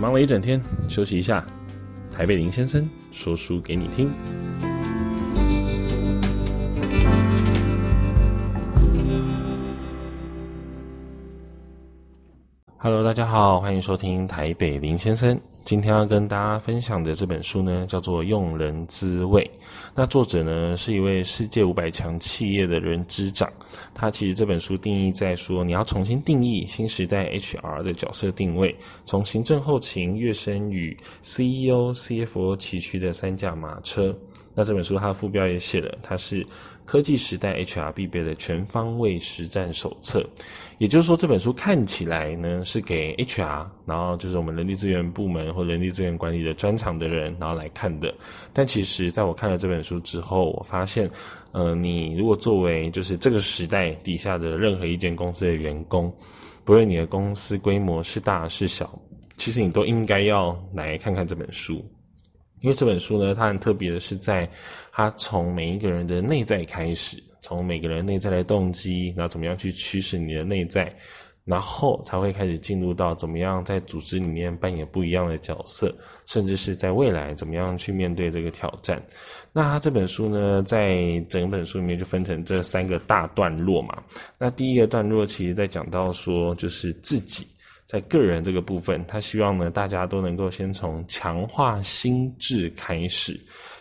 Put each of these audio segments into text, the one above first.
忙了一整天，休息一下。台北林先生说书给你听。Hello，大家好，欢迎收听台北林先生。今天要跟大家分享的这本书呢，叫做《用人滋味》。那作者呢，是一位世界五百强企业的人资长。他其实这本书定义在说，你要重新定义新时代 HR 的角色定位，从行政后勤跃升与 CEO、CFO 齐驱的三驾马车。那这本书它的副标也写了，它是科技时代 HR 必备的全方位实战手册。也就是说，这本书看起来呢是给 HR，然后就是我们人力资源部门或人力资源管理的专长的人，然后来看的。但其实，在我看了这本书之后，我发现，呃，你如果作为就是这个时代底下的任何一间公司的员工，不论你的公司规模是大是小，其实你都应该要来看看这本书。因为这本书呢，它很特别的是，在它从每一个人的内在开始，从每个人内在的动机，然后怎么样去驱使你的内在，然后才会开始进入到怎么样在组织里面扮演不一样的角色，甚至是在未来怎么样去面对这个挑战。那它这本书呢，在整本书里面就分成这三个大段落嘛。那第一个段落其实在讲到说，就是自己。在个人这个部分，他希望呢，大家都能够先从强化心智开始，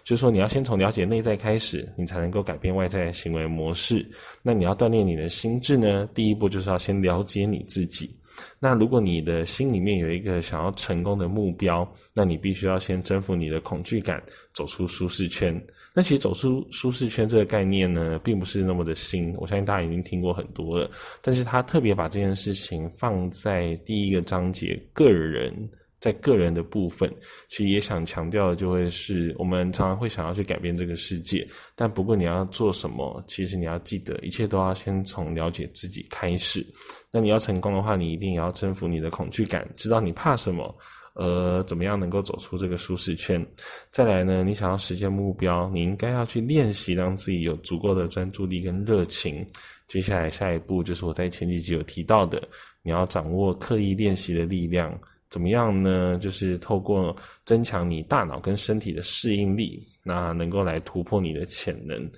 就是说你要先从了解内在开始，你才能够改变外在的行为模式。那你要锻炼你的心智呢，第一步就是要先了解你自己。那如果你的心里面有一个想要成功的目标，那你必须要先征服你的恐惧感，走出舒适圈。那其实走出舒适圈这个概念呢，并不是那么的新，我相信大家已经听过很多了。但是他特别把这件事情放在第一个章节，个人。在个人的部分，其实也想强调的就会是，我们常常会想要去改变这个世界，但不过你要做什么，其实你要记得，一切都要先从了解自己开始。那你要成功的话，你一定要征服你的恐惧感，知道你怕什么，呃，怎么样能够走出这个舒适圈。再来呢，你想要实现目标，你应该要去练习，让自己有足够的专注力跟热情。接下来下一步就是我在前几集有提到的，你要掌握刻意练习的力量。怎么样呢？就是透过增强你大脑跟身体的适应力，那能够来突破你的潜能。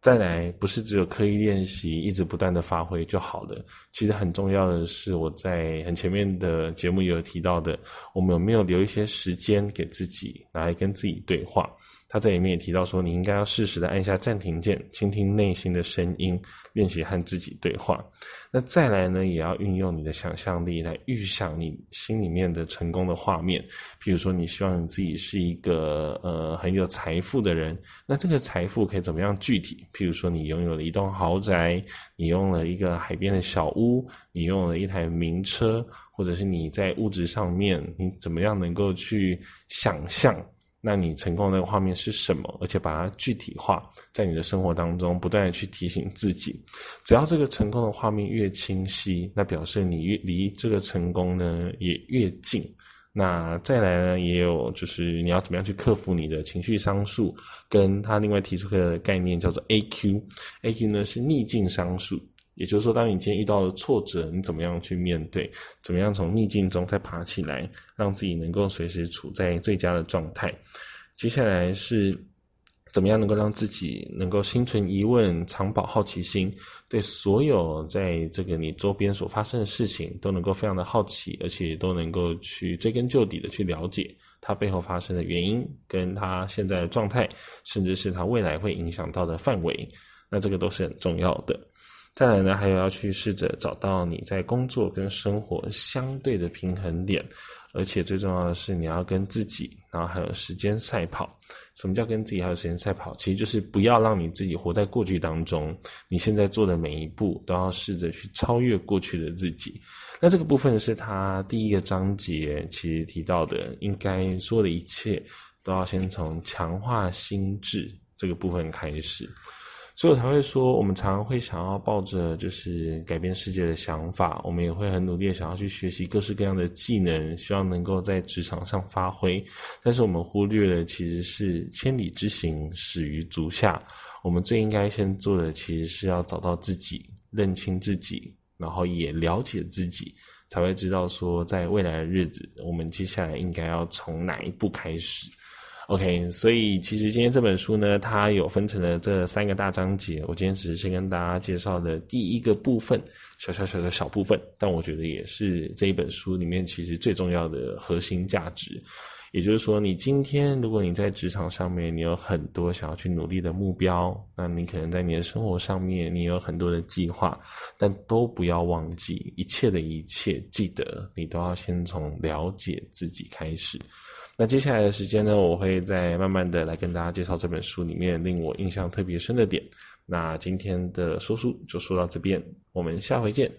再来，不是只有刻意练习，一直不断的发挥就好了。其实很重要的是，我在很前面的节目也有提到的，我们有没有留一些时间给自己，来跟自己对话？他在里面也提到说，你应该要适时的按下暂停键，倾听内心的声音，练习和自己对话。那再来呢，也要运用你的想象力来预想你心里面的成功的画面。譬如说，你希望你自己是一个呃很有财富的人，那这个财富可以怎么样具体？譬如说，你拥有了一栋豪宅，你拥有了一个海边的小屋，你拥有了一台名车，或者是你在物质上面，你怎么样能够去想象？那你成功的画面是什么？而且把它具体化，在你的生活当中不断的去提醒自己。只要这个成功的画面越清晰，那表示你越离这个成功呢也越近。那再来呢，也有就是你要怎么样去克服你的情绪商数，跟他另外提出个概念叫做 AQ，AQ 呢是逆境商数。也就是说，当你今天遇到了挫折，你怎么样去面对？怎么样从逆境中再爬起来，让自己能够随时处在最佳的状态？接下来是怎么样能够让自己能够心存疑问，常保好奇心，对所有在这个你周边所发生的事情都能够非常的好奇，而且都能够去追根究底的去了解它背后发生的原因，跟它现在的状态，甚至是它未来会影响到的范围。那这个都是很重要的。再来呢，还有要去试着找到你在工作跟生活相对的平衡点，而且最重要的是，你要跟自己，然后还有时间赛跑。什么叫跟自己还有时间赛跑？其实就是不要让你自己活在过去当中，你现在做的每一步都要试着去超越过去的自己。那这个部分是他第一个章节其实提到的，应该说的一切都要先从强化心智这个部分开始。所以我才会说，我们常常会想要抱着就是改变世界的想法，我们也会很努力的想要去学习各式各样的技能，希望能够在职场上发挥。但是我们忽略了，其实是千里之行，始于足下。我们最应该先做的，其实是要找到自己，认清自己，然后也了解自己，才会知道说在未来的日子，我们接下来应该要从哪一步开始。OK，所以其实今天这本书呢，它有分成了这三个大章节。我今天只是先跟大家介绍的第一个部分，小小小的小部分，但我觉得也是这一本书里面其实最重要的核心价值。也就是说，你今天如果你在职场上面，你有很多想要去努力的目标，那你可能在你的生活上面，你有很多的计划，但都不要忘记一切的一切，记得你都要先从了解自己开始。那接下来的时间呢，我会再慢慢的来跟大家介绍这本书里面令我印象特别深的点。那今天的说书就说到这边，我们下回见。